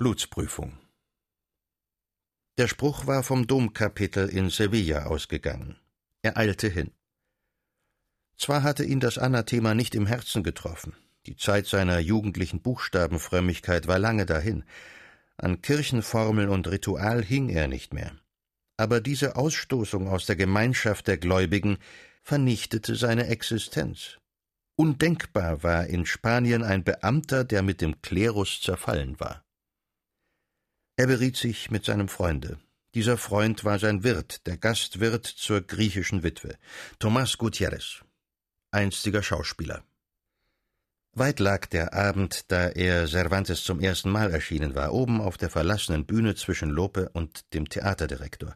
Blutsprüfung. Der Spruch war vom Domkapitel in Sevilla ausgegangen. Er eilte hin. Zwar hatte ihn das Anathema nicht im Herzen getroffen, die Zeit seiner jugendlichen Buchstabenfrömmigkeit war lange dahin, an Kirchenformel und Ritual hing er nicht mehr. Aber diese Ausstoßung aus der Gemeinschaft der Gläubigen vernichtete seine Existenz. Undenkbar war in Spanien ein Beamter, der mit dem Klerus zerfallen war. Er beriet sich mit seinem Freunde. Dieser Freund war sein Wirt, der Gastwirt zur griechischen Witwe, Tomás Gutierrez, einstiger Schauspieler. Weit lag der Abend, da er Cervantes zum ersten Mal erschienen war, oben auf der verlassenen Bühne zwischen Lope und dem Theaterdirektor.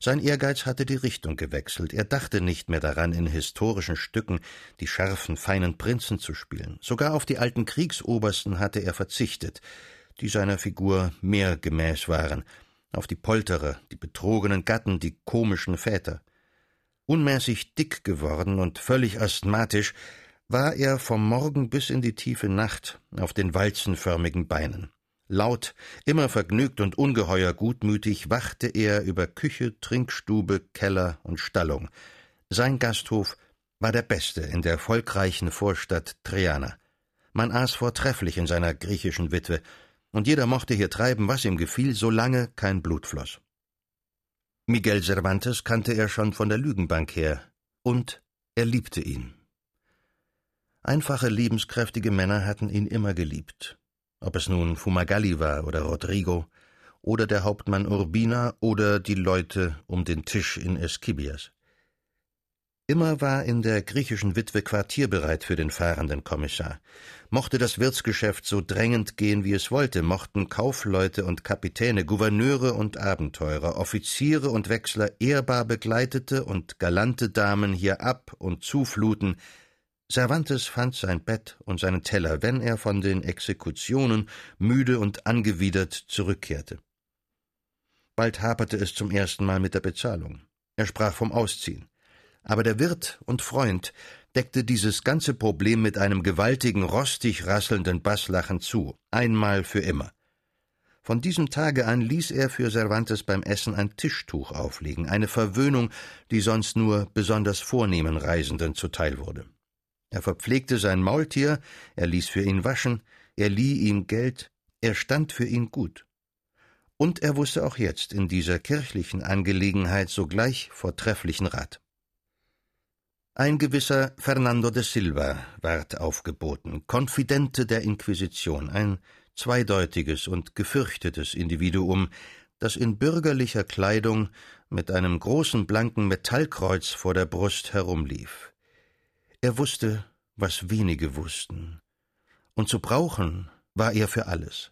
Sein Ehrgeiz hatte die Richtung gewechselt. Er dachte nicht mehr daran, in historischen Stücken die scharfen, feinen Prinzen zu spielen. Sogar auf die alten Kriegsobersten hatte er verzichtet, die seiner Figur mehr gemäß waren, auf die Polterer, die betrogenen Gatten, die komischen Väter. Unmäßig dick geworden und völlig asthmatisch war er vom Morgen bis in die tiefe Nacht auf den walzenförmigen Beinen. Laut, immer vergnügt und ungeheuer gutmütig wachte er über Küche, Trinkstube, Keller und Stallung. Sein Gasthof war der beste in der volkreichen Vorstadt Triana. Man aß vortrefflich in seiner griechischen Witwe, und jeder mochte hier treiben, was ihm gefiel, solange kein Blut floss. Miguel Cervantes kannte er schon von der Lügenbank her, und er liebte ihn. Einfache, lebenskräftige Männer hatten ihn immer geliebt. Ob es nun Fumagalli war oder Rodrigo, oder der Hauptmann Urbina oder die Leute um den Tisch in Esquibias. Immer war in der griechischen Witwe Quartier bereit für den fahrenden Kommissar. Mochte das Wirtsgeschäft so drängend gehen, wie es wollte, mochten Kaufleute und Kapitäne, Gouverneure und Abenteurer, Offiziere und Wechsler ehrbar begleitete und galante Damen hier ab und zufluten, Cervantes fand sein Bett und seinen Teller, wenn er von den Exekutionen müde und angewidert zurückkehrte. Bald haperte es zum ersten Mal mit der Bezahlung. Er sprach vom Ausziehen. Aber der Wirt und Freund deckte dieses ganze Problem mit einem gewaltigen, rostig rasselnden Basslachen zu, einmal für immer. Von diesem Tage an ließ er für Cervantes beim Essen ein Tischtuch auflegen, eine Verwöhnung, die sonst nur besonders vornehmen Reisenden zuteil wurde. Er verpflegte sein Maultier, er ließ für ihn waschen, er lieh ihm Geld, er stand für ihn gut. Und er wusste auch jetzt in dieser kirchlichen Angelegenheit sogleich vortrefflichen Rat. Ein gewisser Fernando de Silva ward aufgeboten, Konfidente der Inquisition, ein zweideutiges und gefürchtetes Individuum, das in bürgerlicher Kleidung mit einem großen blanken Metallkreuz vor der Brust herumlief. Er wusste, was wenige wussten, und zu brauchen war er für alles.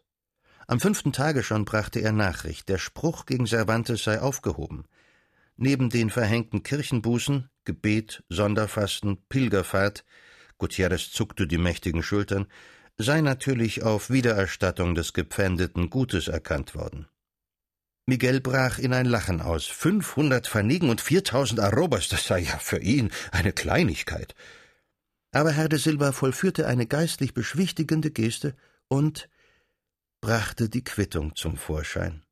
Am fünften Tage schon brachte er Nachricht, der Spruch gegen Cervantes sei aufgehoben. Neben den verhängten Kirchenbußen, Gebet, Sonderfasten, Pilgerfahrt, Gutierrez zuckte die mächtigen Schultern, sei natürlich auf Wiedererstattung des gepfändeten Gutes erkannt worden. Miguel brach in ein Lachen aus. Fünfhundert Vernigen und viertausend Arrobas, das sei ja für ihn eine Kleinigkeit. Aber Herr de Silva vollführte eine geistlich beschwichtigende Geste und brachte die Quittung zum Vorschein.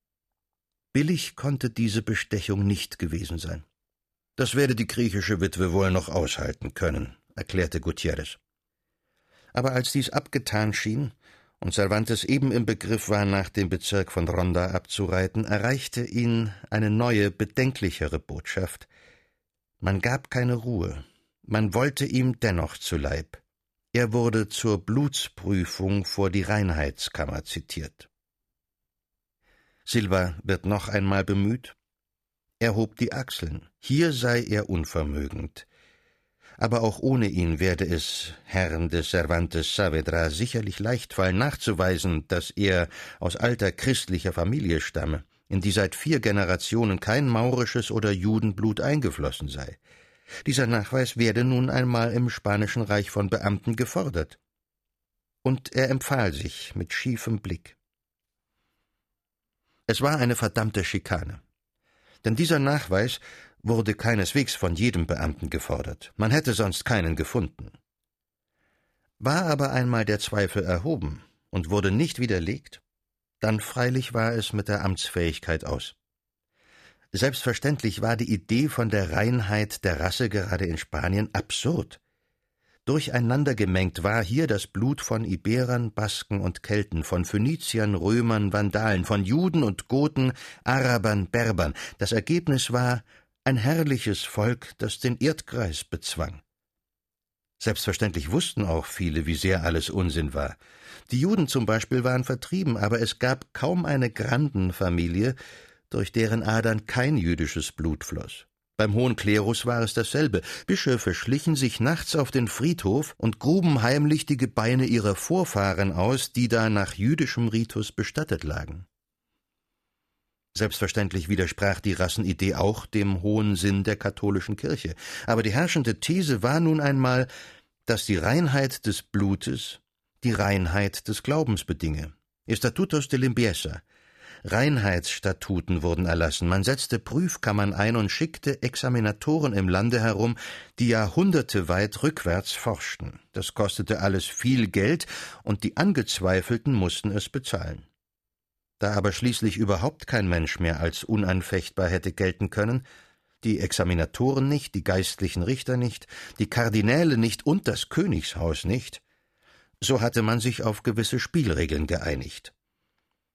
Billig konnte diese Bestechung nicht gewesen sein. Das werde die griechische Witwe wohl noch aushalten können, erklärte Gutierrez. Aber als dies abgetan schien und Cervantes eben im Begriff war, nach dem Bezirk von Ronda abzureiten, erreichte ihn eine neue, bedenklichere Botschaft. Man gab keine Ruhe, man wollte ihm dennoch zu Leib. Er wurde zur Blutsprüfung vor die Reinheitskammer zitiert. Silva wird noch einmal bemüht. Er hob die Achseln. Hier sei er unvermögend. Aber auch ohne ihn werde es Herrn des Cervantes Saavedra sicherlich leicht fallen, nachzuweisen, dass er aus alter christlicher Familie stamme, in die seit vier Generationen kein maurisches oder Judenblut eingeflossen sei. Dieser Nachweis werde nun einmal im Spanischen Reich von Beamten gefordert. Und er empfahl sich mit schiefem Blick. Es war eine verdammte Schikane. Denn dieser Nachweis wurde keineswegs von jedem Beamten gefordert. Man hätte sonst keinen gefunden. War aber einmal der Zweifel erhoben und wurde nicht widerlegt, Dann freilich war es mit der Amtsfähigkeit aus. Selbstverständlich war die Idee von der Reinheit der Rasse gerade in Spanien absurd. Durcheinandergemengt war hier das Blut von Iberern, Basken und Kelten, von Phöniziern, Römern, Vandalen, von Juden und Goten, Arabern, Berbern. Das Ergebnis war ein herrliches Volk, das den Erdkreis bezwang. Selbstverständlich wussten auch viele, wie sehr alles Unsinn war. Die Juden zum Beispiel waren vertrieben, aber es gab kaum eine Grandenfamilie, durch deren Adern kein jüdisches Blut floss. Beim hohen Klerus war es dasselbe. Bischöfe schlichen sich nachts auf den Friedhof und gruben heimlich die Gebeine ihrer Vorfahren aus, die da nach jüdischem Ritus bestattet lagen. Selbstverständlich widersprach die Rassenidee auch dem hohen Sinn der katholischen Kirche, aber die herrschende These war nun einmal, dass die Reinheit des Blutes die Reinheit des Glaubens bedinge. Estatutos de limpieza, Reinheitsstatuten wurden erlassen, man setzte Prüfkammern ein und schickte Examinatoren im Lande herum, die Jahrhunderte weit rückwärts forschten. Das kostete alles viel Geld, und die Angezweifelten mussten es bezahlen. Da aber schließlich überhaupt kein Mensch mehr als unanfechtbar hätte gelten können, die Examinatoren nicht, die geistlichen Richter nicht, die Kardinäle nicht und das Königshaus nicht, so hatte man sich auf gewisse Spielregeln geeinigt.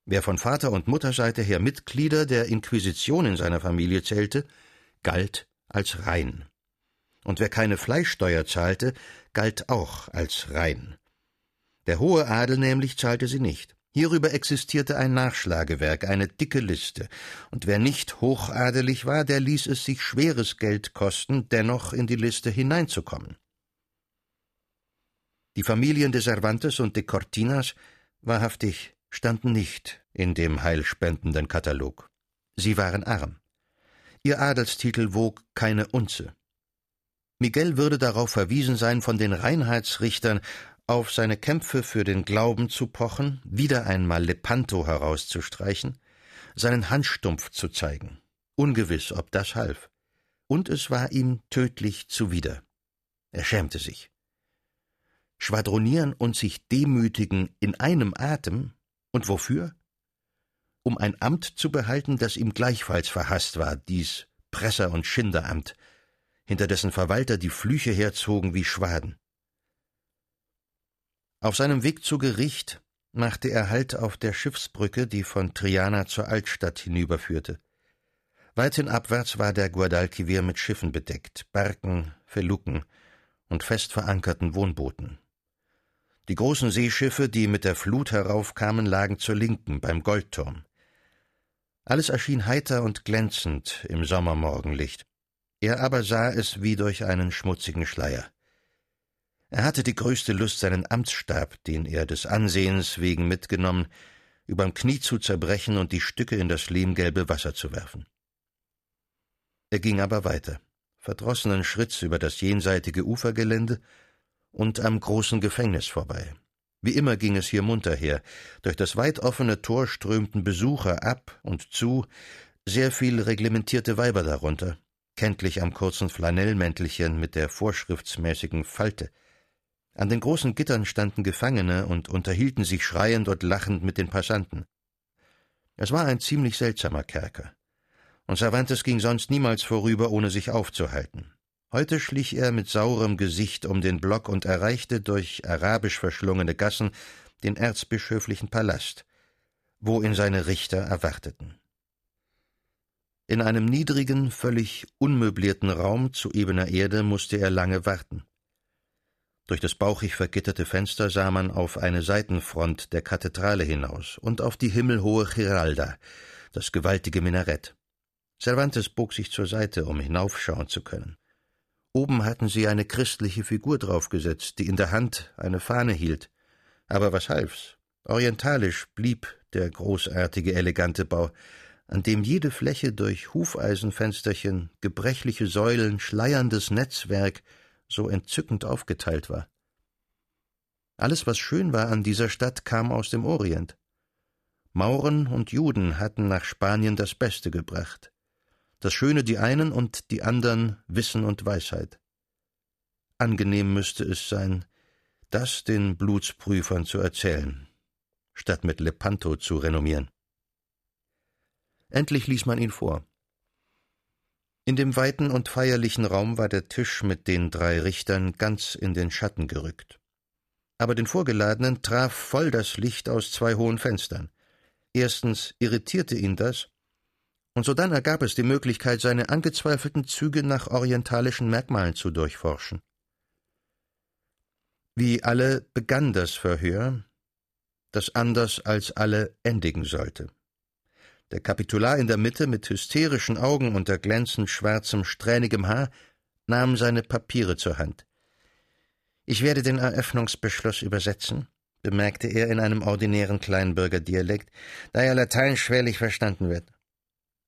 Wer von Vater und Mutterseite her Mitglieder der Inquisition in seiner Familie zählte, galt als rein. Und wer keine Fleischsteuer zahlte, galt auch als rein. Der hohe Adel nämlich zahlte sie nicht. Hierüber existierte ein Nachschlagewerk, eine dicke Liste, und wer nicht hochadelig war, der ließ es sich schweres Geld kosten, dennoch in die Liste hineinzukommen. Die Familien de Cervantes und de Cortinas wahrhaftig standen nicht in dem heilspendenden Katalog. Sie waren arm. Ihr Adelstitel wog keine Unze. Miguel würde darauf verwiesen sein, von den Reinheitsrichtern auf seine Kämpfe für den Glauben zu pochen, wieder einmal Lepanto herauszustreichen, seinen Handstumpf zu zeigen. Ungewiss, ob das half. Und es war ihm tödlich zuwider. Er schämte sich. Schwadronieren und sich demütigen in einem Atem und wofür? Um ein Amt zu behalten, das ihm gleichfalls verhasst war, dies Presser- und Schinderamt, hinter dessen Verwalter die Flüche herzogen wie Schwaden. Auf seinem Weg zu Gericht machte er Halt auf der Schiffsbrücke, die von Triana zur Altstadt hinüberführte. Weithin abwärts war der Guadalquivir mit Schiffen bedeckt, Barken, Feluken und fest verankerten Wohnbooten. Die großen Seeschiffe, die mit der Flut heraufkamen, lagen zur Linken beim Goldturm. Alles erschien heiter und glänzend im Sommermorgenlicht. Er aber sah es wie durch einen schmutzigen Schleier. Er hatte die größte Lust, seinen Amtsstab, den er des Ansehens wegen mitgenommen, überm Knie zu zerbrechen und die Stücke in das lehmgelbe Wasser zu werfen. Er ging aber weiter, verdrossenen Schritts über das jenseitige Ufergelände und am großen Gefängnis vorbei. Wie immer ging es hier munter her. Durch das weit offene Tor strömten Besucher ab und zu, sehr viel reglementierte Weiber darunter, kenntlich am kurzen Flanellmäntelchen mit der vorschriftsmäßigen Falte. An den großen Gittern standen Gefangene und unterhielten sich schreiend und lachend mit den Passanten. Es war ein ziemlich seltsamer Kerker. Und Cervantes ging sonst niemals vorüber, ohne sich aufzuhalten. Heute schlich er mit saurem Gesicht um den Block und erreichte durch arabisch verschlungene Gassen den erzbischöflichen Palast, wo ihn seine Richter erwarteten. In einem niedrigen, völlig unmöblierten Raum zu ebener Erde musste er lange warten. Durch das bauchig vergitterte Fenster sah man auf eine Seitenfront der Kathedrale hinaus und auf die himmelhohe Giralda, das gewaltige Minarett. Cervantes bog sich zur Seite, um hinaufschauen zu können. Oben hatten sie eine christliche Figur draufgesetzt, die in der Hand eine Fahne hielt. Aber was half's? Orientalisch blieb der großartige, elegante Bau, an dem jede Fläche durch Hufeisenfensterchen, gebrechliche Säulen, schleierndes Netzwerk so entzückend aufgeteilt war. Alles, was schön war an dieser Stadt, kam aus dem Orient. Mauren und Juden hatten nach Spanien das Beste gebracht das Schöne die einen und die andern Wissen und Weisheit. Angenehm müsste es sein, das den Blutsprüfern zu erzählen. statt mit Lepanto zu renommieren. Endlich ließ man ihn vor. In dem weiten und feierlichen Raum war der Tisch mit den drei Richtern ganz in den Schatten gerückt. Aber den Vorgeladenen traf voll das Licht aus zwei hohen Fenstern. Erstens irritierte ihn das, und sodann ergab es die Möglichkeit, seine angezweifelten Züge nach orientalischen Merkmalen zu durchforschen. Wie alle begann das Verhör, das anders als alle endigen sollte. Der Kapitular in der Mitte mit hysterischen Augen unter glänzend schwarzem, strähnigem Haar nahm seine Papiere zur Hand. Ich werde den Eröffnungsbeschluss übersetzen, bemerkte er in einem ordinären Kleinbürgerdialekt, da er Latein schwerlich verstanden wird.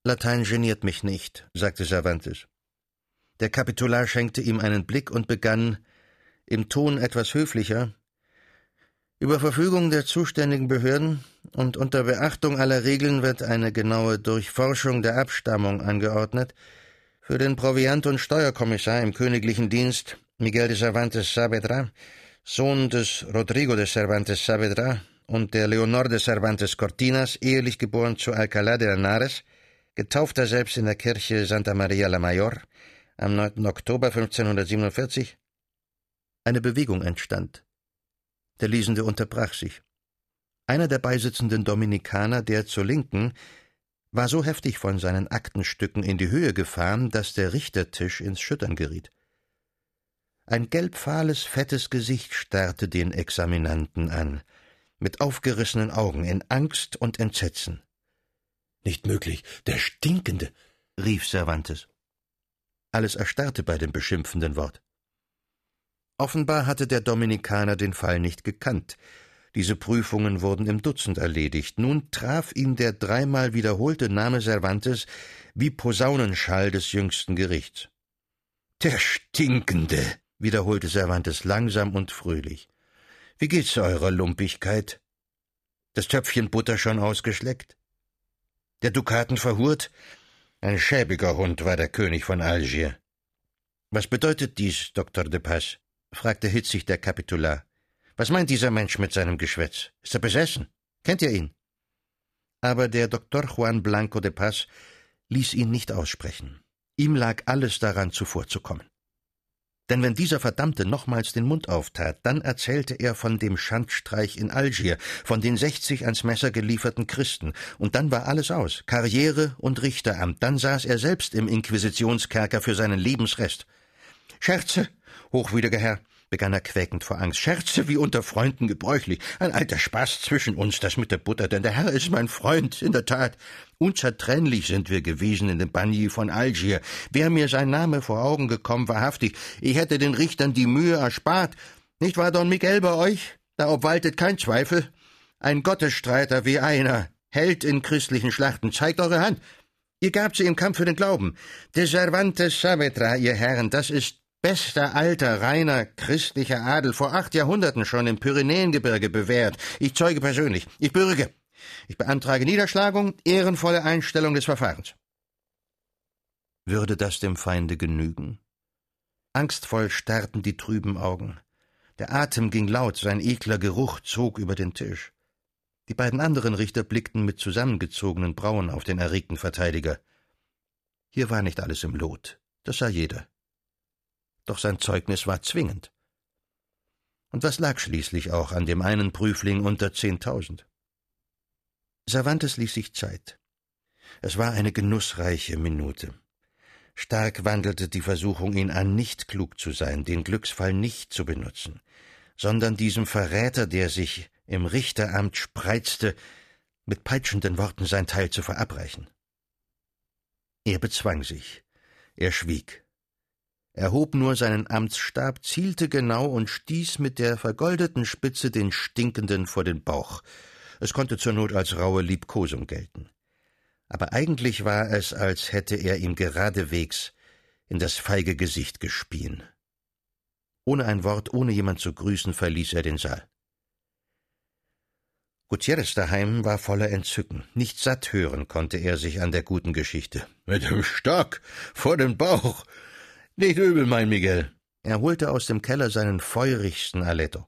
Latein geniert mich nicht, sagte Cervantes. Der Kapitular schenkte ihm einen Blick und begann, im Ton etwas höflicher, über Verfügung der zuständigen Behörden und unter Beachtung aller Regeln wird eine genaue Durchforschung der Abstammung angeordnet. Für den Proviant- und Steuerkommissar im königlichen Dienst Miguel de Cervantes Saavedra, Sohn des Rodrigo de Cervantes Saavedra und der Leonor de Cervantes Cortinas, ehelich geboren zu Alcalá de Henares, getaufter selbst in der Kirche Santa Maria la Mayor, am 9. Oktober 1547. Eine Bewegung entstand. Der Lesende unterbrach sich. Einer der beisitzenden Dominikaner, der zur Linken, war so heftig von seinen Aktenstücken in die Höhe gefahren, dass der Richtertisch ins Schüttern geriet. Ein gelbfahles, fettes Gesicht starrte den Examinanten an, mit aufgerissenen Augen, in Angst und Entsetzen. Nicht möglich, der Stinkende, rief Cervantes. Alles erstarrte bei dem beschimpfenden Wort. Offenbar hatte der Dominikaner den Fall nicht gekannt. Diese Prüfungen wurden im Dutzend erledigt. Nun traf ihn der dreimal wiederholte Name Cervantes wie Posaunenschall des jüngsten Gerichts. Der Stinkende, wiederholte Cervantes langsam und fröhlich. Wie geht's eurer Lumpigkeit? Das Töpfchen Butter schon ausgeschleckt? Der Dukaten verhurt? Ein schäbiger Hund war der König von Algier. Was bedeutet dies, Doktor de Paz? fragte hitzig der Kapitular. Was meint dieser Mensch mit seinem Geschwätz? Ist er besessen? Kennt ihr ihn? Aber der Doktor Juan Blanco de Paz ließ ihn nicht aussprechen. Ihm lag alles daran, zuvorzukommen. Denn wenn dieser Verdammte nochmals den Mund auftat, dann erzählte er von dem Schandstreich in Algier, von den sechzig ans Messer gelieferten Christen, und dann war alles aus, Karriere und Richteramt, dann saß er selbst im Inquisitionskerker für seinen Lebensrest. Scherze, hochwürdiger Herr, begann er quäkend vor Angst. Scherze wie unter Freunden gebräuchlich. Ein alter Spaß zwischen uns, das mit der Butter, denn der Herr ist mein Freund, in der Tat. Unzertrennlich sind wir gewesen in dem Bagni von Algier. Wäre mir sein Name vor Augen gekommen, wahrhaftig, ich hätte den Richtern die Mühe erspart. Nicht wahr, Don Miguel, bei euch? Da obwaltet kein Zweifel. Ein Gottesstreiter wie einer, Held in christlichen Schlachten. Zeigt eure Hand. Ihr gabt sie im Kampf für den Glauben. De Cervantes Saavedra, ihr Herren, das ist Bester alter, reiner, christlicher Adel, vor acht Jahrhunderten schon im Pyrenäengebirge bewährt. Ich zeuge persönlich. Ich bürge. Ich beantrage Niederschlagung, ehrenvolle Einstellung des Verfahrens. Würde das dem Feinde genügen? Angstvoll starrten die trüben Augen. Der Atem ging laut, sein ekler Geruch zog über den Tisch. Die beiden anderen Richter blickten mit zusammengezogenen Brauen auf den erregten Verteidiger. Hier war nicht alles im Lot, das sah jeder doch sein Zeugnis war zwingend. Und was lag schließlich auch an dem einen Prüfling unter zehntausend? Cervantes ließ sich Zeit. Es war eine genussreiche Minute. Stark wandelte die Versuchung ihn an, nicht klug zu sein, den Glücksfall nicht zu benutzen, sondern diesem Verräter, der sich im Richteramt spreizte, mit peitschenden Worten sein Teil zu verabreichen. Er bezwang sich. Er schwieg erhob nur seinen Amtsstab, zielte genau und stieß mit der vergoldeten Spitze den Stinkenden vor den Bauch. Es konnte zur Not als raue Liebkosung gelten. Aber eigentlich war es, als hätte er ihm geradewegs in das feige Gesicht gespien. Ohne ein Wort, ohne jemand zu grüßen, verließ er den Saal. Gutierrez daheim war voller Entzücken. Nicht satt hören konnte er sich an der guten Geschichte. Mit dem Stock vor den Bauch, nicht übel, mein Miguel. Er holte aus dem Keller seinen feurigsten Aletto.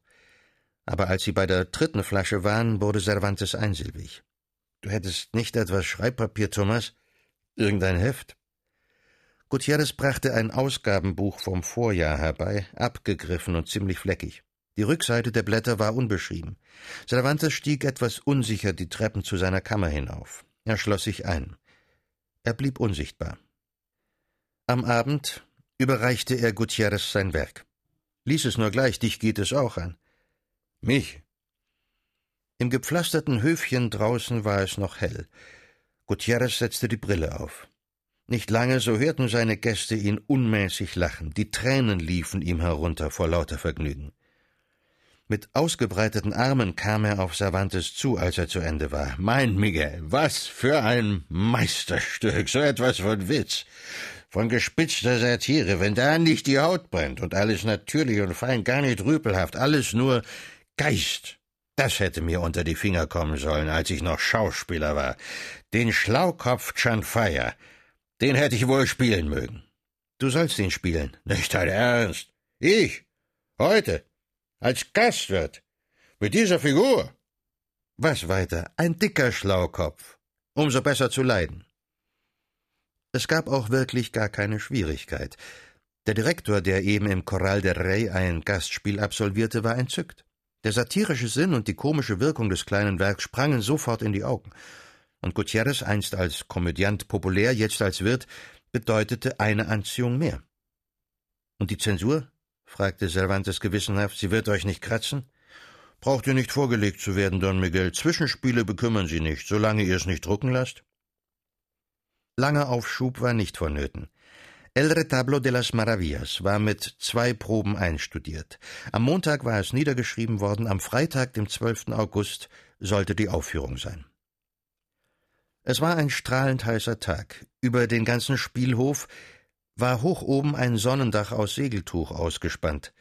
Aber als sie bei der dritten Flasche waren, wurde Cervantes einsilbig. Du hättest nicht etwas Schreibpapier, Thomas? Irgendein Heft? Gutierrez brachte ein Ausgabenbuch vom Vorjahr herbei, abgegriffen und ziemlich fleckig. Die Rückseite der Blätter war unbeschrieben. Cervantes stieg etwas unsicher die Treppen zu seiner Kammer hinauf. Er schloss sich ein. Er blieb unsichtbar. Am Abend überreichte er Gutierrez sein Werk. Lies es nur gleich, dich geht es auch an. Mich? Im gepflasterten Höfchen draußen war es noch hell. Gutierrez setzte die Brille auf. Nicht lange, so hörten seine Gäste ihn unmäßig lachen. Die Tränen liefen ihm herunter vor lauter Vergnügen. Mit ausgebreiteten Armen kam er auf Cervantes zu, als er zu Ende war. Mein Miguel, was für ein Meisterstück, so etwas von Witz, von gespitzter Satire, wenn da nicht die Haut brennt und alles natürlich und fein, gar nicht rüpelhaft, alles nur Geist. Das hätte mir unter die Finger kommen sollen, als ich noch Schauspieler war. Den Schlaukopf Chanfaya, den hätte ich wohl spielen mögen. Du sollst ihn spielen. Nicht dein Ernst. Ich? Heute? Als Gastwirt. Mit dieser Figur. Was weiter? Ein dicker Schlaukopf. Umso besser zu leiden. Es gab auch wirklich gar keine Schwierigkeit. Der Direktor, der eben im Corral del Rey ein Gastspiel absolvierte, war entzückt. Der satirische Sinn und die komische Wirkung des kleinen Werks sprangen sofort in die Augen. Und Gutierrez, einst als Komödiant populär, jetzt als Wirt, bedeutete eine Anziehung mehr. Und die Zensur? fragte Cervantes gewissenhaft, sie wird euch nicht kratzen? Braucht ihr nicht vorgelegt zu werden, Don Miguel. Zwischenspiele bekümmern Sie nicht, solange ihr es nicht drucken lasst. Langer Aufschub war nicht vonnöten. El Retablo de las Maravillas war mit zwei Proben einstudiert. Am Montag war es niedergeschrieben worden, am Freitag, dem 12. August, sollte die Aufführung sein. Es war ein strahlend heißer Tag. Über den ganzen Spielhof war hoch oben ein Sonnendach aus Segeltuch ausgespannt.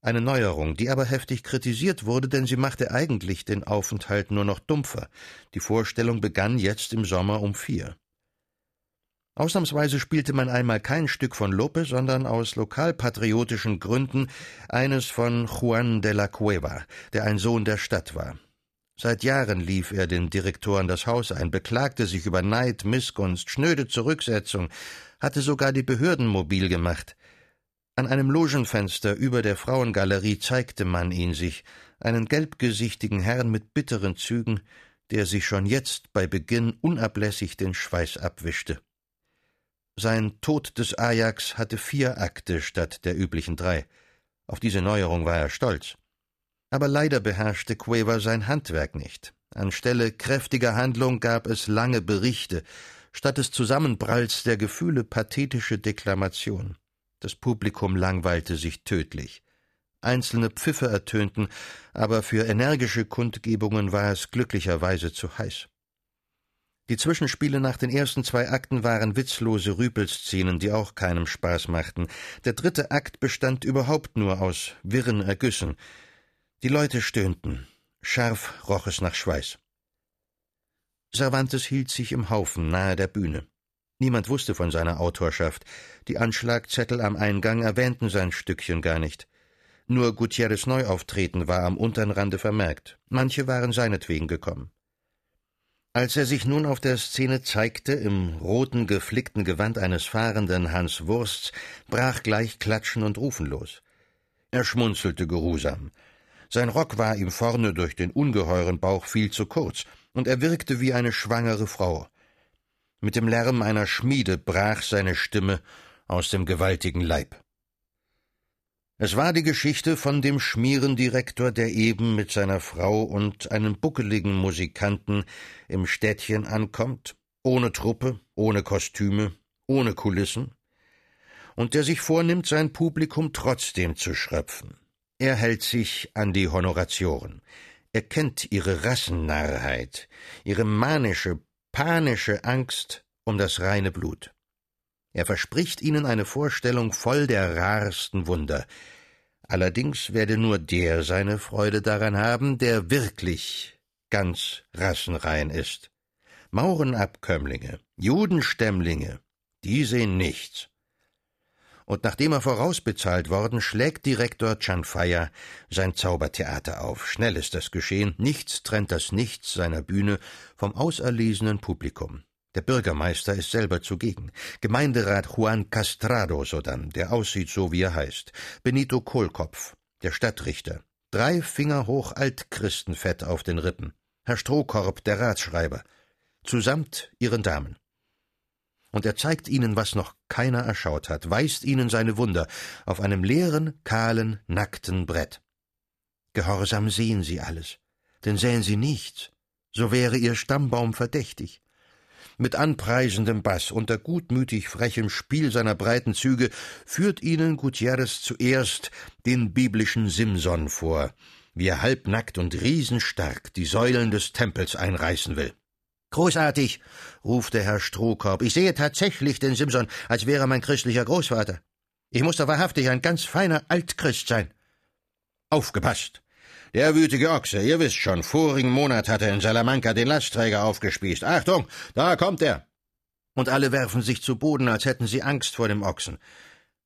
Eine Neuerung, die aber heftig kritisiert wurde, denn sie machte eigentlich den Aufenthalt nur noch dumpfer. Die Vorstellung begann jetzt im Sommer um vier. Ausnahmsweise spielte man einmal kein Stück von Lope, sondern aus lokalpatriotischen Gründen eines von Juan de la Cueva, der ein Sohn der Stadt war. Seit Jahren lief er den Direktoren das Haus ein, beklagte sich über Neid, Missgunst, schnöde Zurücksetzung, hatte sogar die Behörden mobil gemacht. An einem Logenfenster über der Frauengalerie zeigte man ihn sich, einen gelbgesichtigen Herrn mit bitteren Zügen, der sich schon jetzt bei Beginn unablässig den Schweiß abwischte. Sein Tod des Ajax hatte vier Akte statt der üblichen drei. Auf diese Neuerung war er stolz. Aber leider beherrschte Quaver sein Handwerk nicht. Anstelle kräftiger Handlung gab es lange Berichte, statt des Zusammenpralls der Gefühle pathetische Deklamation. Das Publikum langweilte sich tödlich. Einzelne Pfiffe ertönten, aber für energische Kundgebungen war es glücklicherweise zu heiß. Die Zwischenspiele nach den ersten zwei Akten waren witzlose Rüpelszenen, die auch keinem Spaß machten. Der dritte Akt bestand überhaupt nur aus wirren Ergüssen. Die Leute stöhnten. Scharf roch es nach Schweiß. Cervantes hielt sich im Haufen nahe der Bühne. Niemand wusste von seiner Autorschaft. Die Anschlagzettel am Eingang erwähnten sein Stückchen gar nicht. Nur Gutierrez Neuauftreten war am unteren Rande vermerkt. Manche waren seinetwegen gekommen. Als er sich nun auf der Szene zeigte, im roten, geflickten Gewand eines fahrenden Hans Wursts, brach gleich Klatschen und Rufen los. Er schmunzelte geruhsam. Sein Rock war ihm vorne durch den ungeheuren Bauch viel zu kurz, und er wirkte wie eine schwangere Frau. Mit dem Lärm einer Schmiede brach seine Stimme aus dem gewaltigen Leib. Es war die Geschichte von dem Schmierendirektor, der eben mit seiner Frau und einem buckeligen Musikanten im Städtchen ankommt, ohne Truppe, ohne Kostüme, ohne Kulissen, und der sich vornimmt, sein Publikum trotzdem zu schröpfen. Er hält sich an die Honoratioren. Er kennt ihre Rassennarrheit, ihre manische, panische Angst um das reine Blut. Er verspricht ihnen eine Vorstellung voll der rarsten Wunder. Allerdings werde nur der seine Freude daran haben, der wirklich ganz rassenrein ist. Maurenabkömmlinge, Judenstämmlinge, die sehen nichts. und nachdem er vorausbezahlt worden, schlägt Direktor Chanfaya sein Zaubertheater auf. Schnell ist das geschehen, nichts trennt das Nichts seiner Bühne vom auserlesenen Publikum. Der Bürgermeister ist selber zugegen. Gemeinderat Juan Castrado sodann, der aussieht so, wie er heißt. Benito Kohlkopf, der Stadtrichter. Drei Finger hoch Altchristenfett auf den Rippen. Herr Strohkorb, der Ratsschreiber. Zusamt ihren Damen. Und er zeigt ihnen, was noch keiner erschaut hat, weist ihnen seine Wunder auf einem leeren, kahlen, nackten Brett. Gehorsam sehen sie alles, denn sähen sie nichts, so wäre ihr Stammbaum verdächtig. Mit anpreisendem Bass, unter gutmütig frechem Spiel seiner breiten Züge, führt ihnen Gutierrez zuerst den biblischen Simson vor, wie er halbnackt und riesenstark die Säulen des Tempels einreißen will. Großartig, ruft der Herr Strohkorb. Ich sehe tatsächlich den Simson, als wäre mein christlicher Großvater. Ich muss doch wahrhaftig ein ganz feiner Altchrist sein. Aufgepasst! Der wütige Ochse, ihr wisst schon, vorigen Monat hat er in Salamanca den Lastträger aufgespießt. Achtung, da kommt er! Und alle werfen sich zu Boden, als hätten sie Angst vor dem Ochsen.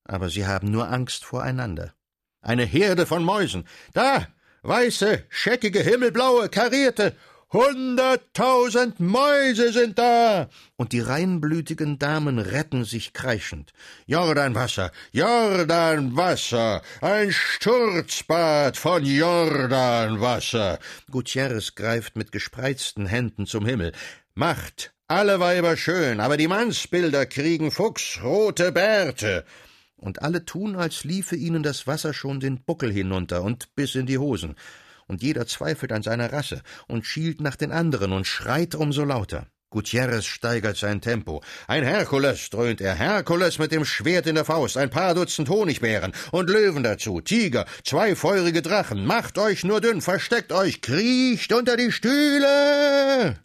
Aber sie haben nur Angst voreinander. Eine Herde von Mäusen. Da! Weiße, scheckige, himmelblaue, karierte Hunderttausend Mäuse sind da! Und die reinblütigen Damen retten sich kreischend. Jordanwasser, Jordanwasser, ein Sturzbad von Jordanwasser. Gutierrez greift mit gespreizten Händen zum Himmel. Macht alle Weiber schön, aber die Mannsbilder kriegen fuchsrote Bärte. Und alle tun, als liefe ihnen das Wasser schon den Buckel hinunter und bis in die Hosen und jeder zweifelt an seiner Rasse und schielt nach den anderen und schreit umso lauter. Gutierrez steigert sein Tempo. Ein Herkules, dröhnt er, Herkules mit dem Schwert in der Faust, ein paar Dutzend Honigbären und Löwen dazu, Tiger, zwei feurige Drachen, macht euch nur dünn, versteckt euch, kriecht unter die Stühle!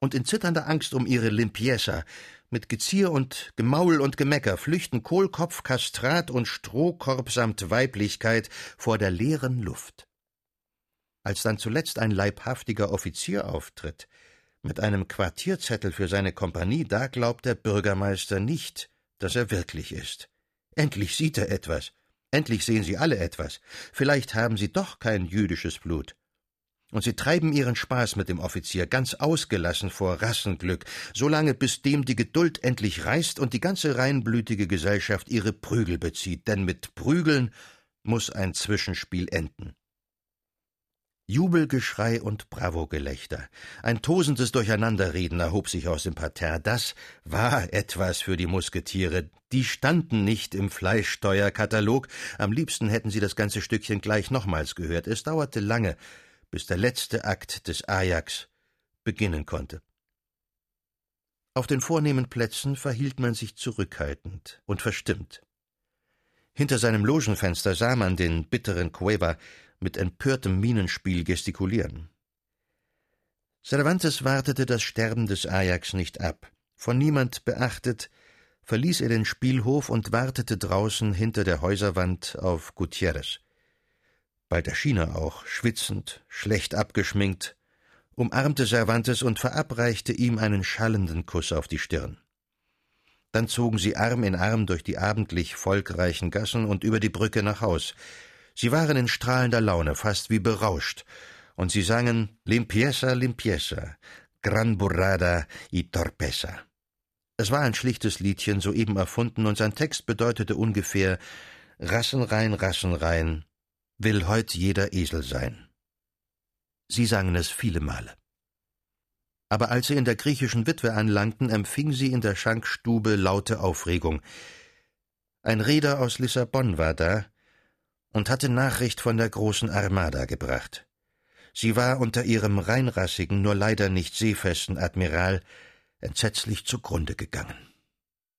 Und in zitternder Angst um ihre Limpiesa, mit Gezier und Gemaul und Gemecker flüchten Kohlkopf, Kastrat und Strohkorb samt Weiblichkeit vor der leeren Luft. Als dann zuletzt ein leibhaftiger Offizier auftritt, mit einem Quartierzettel für seine Kompanie, da glaubt der Bürgermeister nicht, dass er wirklich ist. Endlich sieht er etwas. Endlich sehen sie alle etwas. Vielleicht haben sie doch kein jüdisches Blut. Und sie treiben ihren Spaß mit dem Offizier ganz ausgelassen vor Rassenglück, solange bis dem die Geduld endlich reißt und die ganze reinblütige Gesellschaft ihre Prügel bezieht, denn mit Prügeln muss ein Zwischenspiel enden. Jubelgeschrei und Bravogelächter. Ein tosendes Durcheinanderreden erhob sich aus dem Parterre. Das war etwas für die Musketiere. Die standen nicht im Fleischsteuerkatalog. Am liebsten hätten sie das ganze Stückchen gleich nochmals gehört. Es dauerte lange, bis der letzte Akt des Ajax beginnen konnte. Auf den vornehmen Plätzen verhielt man sich zurückhaltend und verstimmt. Hinter seinem Logenfenster sah man den bitteren Cueva, mit empörtem Minenspiel gestikulieren. Cervantes wartete das Sterben des Ajax nicht ab. Von niemand beachtet, verließ er den Spielhof und wartete draußen hinter der Häuserwand auf Gutierrez. Bald erschien er auch, schwitzend, schlecht abgeschminkt, umarmte Cervantes und verabreichte ihm einen schallenden Kuss auf die Stirn. Dann zogen sie Arm in Arm durch die abendlich volkreichen Gassen und über die Brücke nach Haus, Sie waren in strahlender Laune, fast wie berauscht, und sie sangen Limpieza, Limpieza, Gran Burrada y Torpeza. Es war ein schlichtes Liedchen, soeben erfunden, und sein Text bedeutete ungefähr Rassenrein, Rassenrein, will heut jeder Esel sein. Sie sangen es viele Male. Aber als sie in der griechischen Witwe anlangten, empfing sie in der Schankstube laute Aufregung. Ein Reeder aus Lissabon war da, und hatte Nachricht von der großen Armada gebracht. Sie war unter ihrem reinrassigen, nur leider nicht seefesten Admiral entsetzlich zugrunde gegangen.